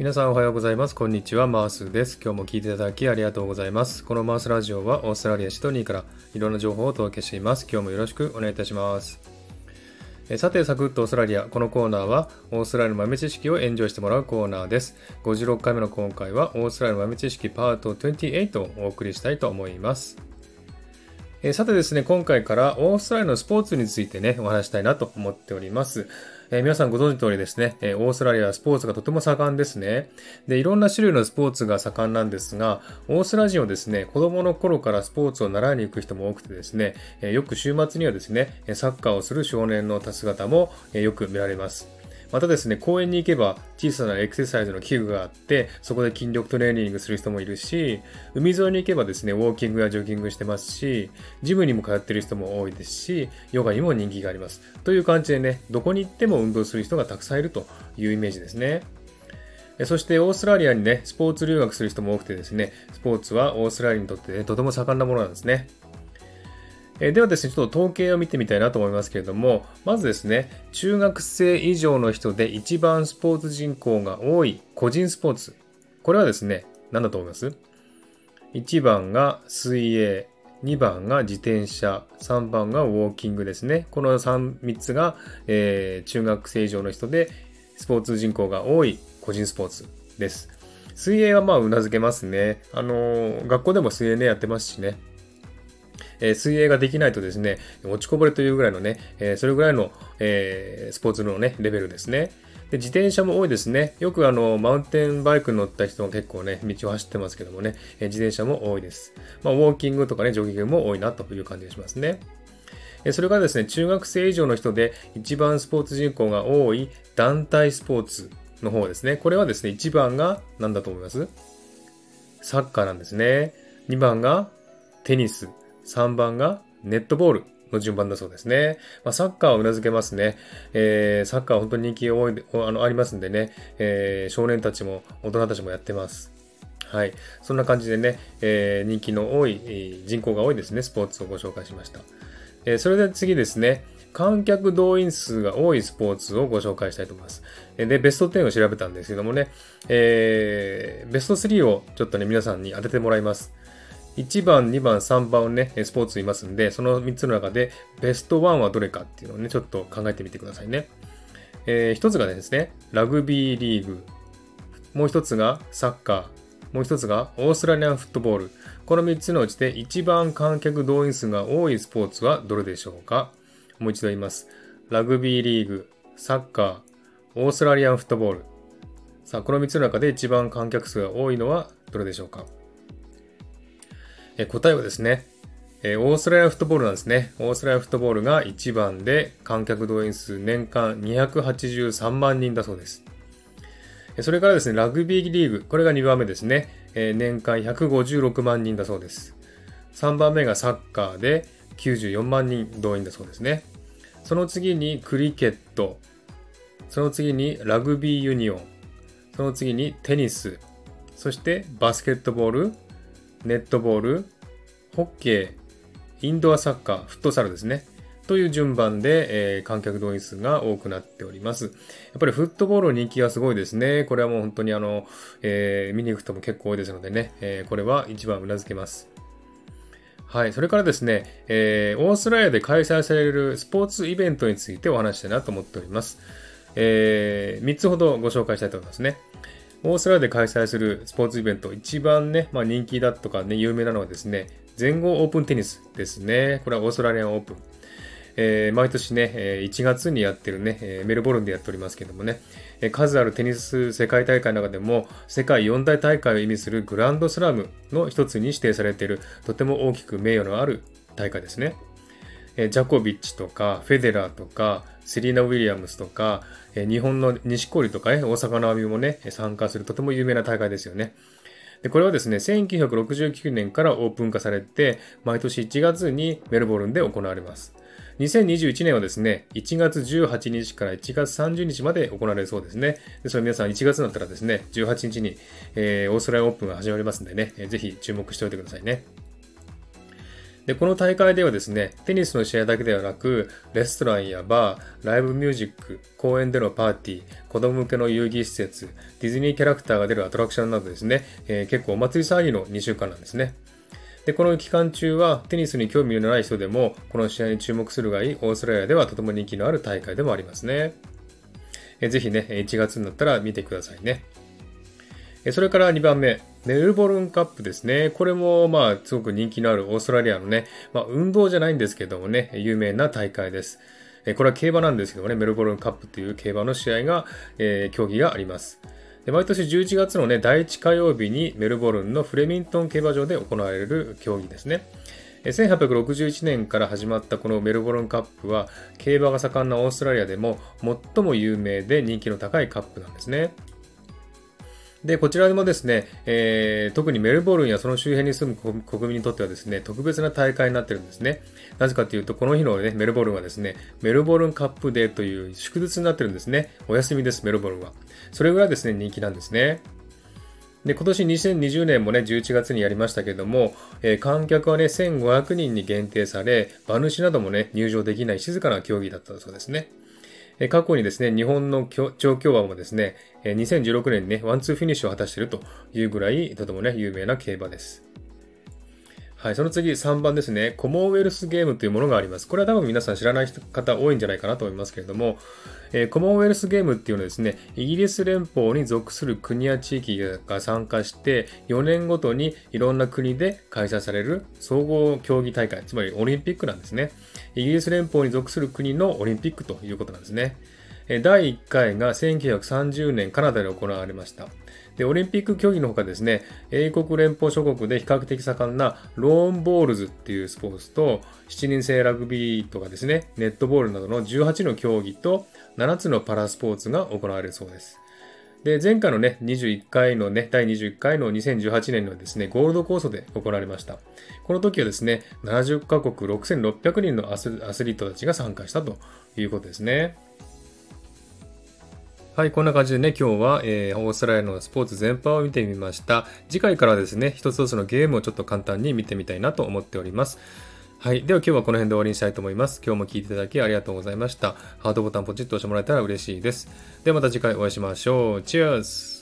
皆さんおはようございます。こんにちは。マースです。今日も聞いていただきありがとうございます。このマースラジオはオーストラリアシドニーからいろんな情報をお届けしています。今日もよろしくお願いいたします。えさて、サクッとオーストラリア。このコーナーはオーストラリアの豆知識をエンジョイしてもらうコーナーです。56回目の今回はオーストラリアの豆知識パート28をお送りしたいと思います。えさてですね、今回からオーストラリアのスポーツについてね、お話したいなと思っております。えー、皆さんご存知の通りですね、えー、オーストラリアはスポーツがとても盛んですね。で、いろんな種類のスポーツが盛んなんですが、オーストラリア人はですね、子供の頃からスポーツを習いに行く人も多くてですね、え、よく週末にはですね、サッカーをする少年の姿も、えよく見られます。またですね、公園に行けば小さなエクササイズの器具があって、そこで筋力トレーニングする人もいるし、海沿いに行けばですね、ウォーキングやジョギングしてますし、ジムにも通ってる人も多いですし、ヨガにも人気があります。という感じでね、どこに行っても運動する人がたくさんいるというイメージですね。そしてオーストラリアにね、スポーツ留学する人も多くてですね、スポーツはオーストラリアにとって、ね、とても盛んなものなんですね。えではですね、ちょっと統計を見てみたいなと思いますけれども、まずですね、中学生以上の人で一番スポーツ人口が多い個人スポーツ。これはですね、何だと思います ?1 番が水泳、2番が自転車、3番がウォーキングですね。この 3, 3つが、えー、中学生以上の人でスポーツ人口が多い個人スポーツです。水泳はまあうなずけますね。あのー、学校でも水泳ねやってますしね。え水泳ができないとですね、落ちこぼれというぐらいのね、えそれぐらいの、えスポーツのね、レベルですね。で自転車も多いですね。よくあの、マウンテンバイクに乗った人も結構ね、道を走ってますけどもね、え自転車も多いです。まあ、ウォーキングとかね、ジョギングも多いなという感じがしますね。それからですね、中学生以上の人で一番スポーツ人口が多い団体スポーツの方ですね。これはですね、1番が何だと思います？サッカーなんですね。2番がテニス。3番がネットボールの順番だそうですね。まあ、サッカーはうなずけますね。えー、サッカーは本当に人気多いあのありますんでね、えー、少年たちも大人たちもやってます。はい。そんな感じでね、えー、人気の多い、人口が多いですね、スポーツをご紹介しました。え、それでは次ですね、観客動員数が多いスポーツをご紹介したいと思います。で、ベスト10を調べたんですけどもね、えー、ベスト3をちょっとね、皆さんに当ててもらいます。1番、2番、3番をね、スポーツいますんで、その3つの中でベスト1はどれかっていうのをね、ちょっと考えてみてくださいね。えー、一つがですね、ラグビーリーグ。もう一つがサッカー。もう一つがオーストラリアンフットボール。この3つのうちで一番観客動員数が多いスポーツはどれでしょうか？もう一度言います。ラグビーリーグ、サッカー、オーストラリアンフットボール。さあ、この3つの中で一番観客数が多いのはどれでしょうか？え答えはですね、えオーストラリアフットボールなんですね。オーストラリアフットボールが1番で観客動員数年間283万人だそうです。それからですね、ラグビーリーグ、これが2番目ですね。え年間156万人だそうです。3番目がサッカーで94万人動員だそうですね。その次にクリケット、その次にラグビーユニオン、その次にテニス、そしてバスケットボール、ネットボール、ホッケー、インドアサッカー、フットサルですね。という順番で、えー、観客動員数が多くなっております。やっぱりフットボールの人気がすごいですね。これはもう本当にあの、えー、見に行く人も結構多いですのでね、えー、これは一番うなずけます。はい。それからですね、えー、オーストラリアで開催されるスポーツイベントについてお話したいなと思っております。えー、3つほどご紹介したいと思いますね。オーストラリアで開催するスポーツイベント、一番ね、まあ、人気だとかね、有名なのはですね、全豪オープンテニスですね。これはオーストラリアンオープン。えー、毎年ね、1月にやってるね、メルボルンでやっておりますけどもね、数あるテニス世界大会の中でも、世界四大大会を意味するグランドスラムの一つに指定されている、とても大きく名誉のある大会ですね。ジャコビッチとか、フェデラーとか、セリーナ・ウィリアムスとか、え日本の錦織とかね、大阪の網もね、参加するとても有名な大会ですよね。でこれはですね、1969年からオープン化されて、毎年1月にメルボルンで行われます。2021年はですね、1月18日から1月30日まで行われるそうですね。でそれ皆さん1月になったらですね、18日に、えー、オーストラリアオープンが始まりますんでね、ぜひ注目しておいてくださいね。で、この大会ではですね、テニスの試合だけではなく、レストランやバー、ライブミュージック、公園でのパーティー、子供向けの遊戯施設、ディズニーキャラクターが出るアトラクションなどですね、えー、結構お祭り騒ぎの2週間なんですね。で、この期間中はテニスに興味のない人でも、この試合に注目するがいいオーストラリアではとても人気のある大会でもありますね。えぜひね、1月になったら見てくださいね。それから2番目、メルボルンカップですね。これもまあすごく人気のあるオーストラリアのね、まあ運動じゃないんですけどもね、有名な大会です。これは競馬なんですけどもね、メルボルンカップという競馬の試合が、えー、競技があります。で毎年11月のね、第1火曜日にメルボルンのフレミントン競馬場で行われる競技ですね。1861年から始まったこのメルボルンカップは競馬が盛んなオーストラリアでも最も有名で人気の高いカップなんですね。で、こちらもですね、えー、特にメルボルンやその周辺に住む国民にとってはですね、特別な大会になってるんですね。なぜかというと、この日のね、メルボルンはですね、メルボルンカップデーという祝日になってるんですね。お休みです、メルボルンは。それぐらいですね、人気なんですね。で、今年2020年もね、11月にやりましたけども、えー、観客はね、1500人に限定され、馬主などもね、入場できない静かな競技だったそうですね。過去にですね、日本の調教馬もですね、2016年にね、ワンツーフィニッシュを果たしているというぐらい、とてもね、有名な競馬です。はい、その次3番ですね。コモンウェルスゲームというものがあります。これは多分皆さん知らない方多いんじゃないかなと思いますけれども、えー、コモンウェルスゲームっていうのはですね、イギリス連邦に属する国や地域が参加して、4年ごとにいろんな国で開催される総合競技大会、つまりオリンピックなんですね。イギリス連邦に属する国のオリンピックということなんですね。第1回が1930年カナダで行われました。で、オリンピック競技のほかですね、英国連邦諸国で比較的盛んなローンボールズっていうスポーツと、7人制ラグビーとかですね、ネットボールなどの18の競技と7つのパラスポーツが行われるそうです。で、前回のね、21回のね、第21回の2018年のですね、ゴールドコースで行われました。この時はですね、70カ国6600人のアスリートたちが参加したということですね。はい、こんな感じでね、今日は、えー、オーストラリアのスポーツ全般を見てみました。次回からですね、一つずつのゲームをちょっと簡単に見てみたいなと思っております。はい。では今日はこの辺で終わりにしたいと思います。今日も聴いていただきありがとうございました。ハートボタンポチッと押してもらえたら嬉しいです。ではまた次回お会いしましょう。チェアス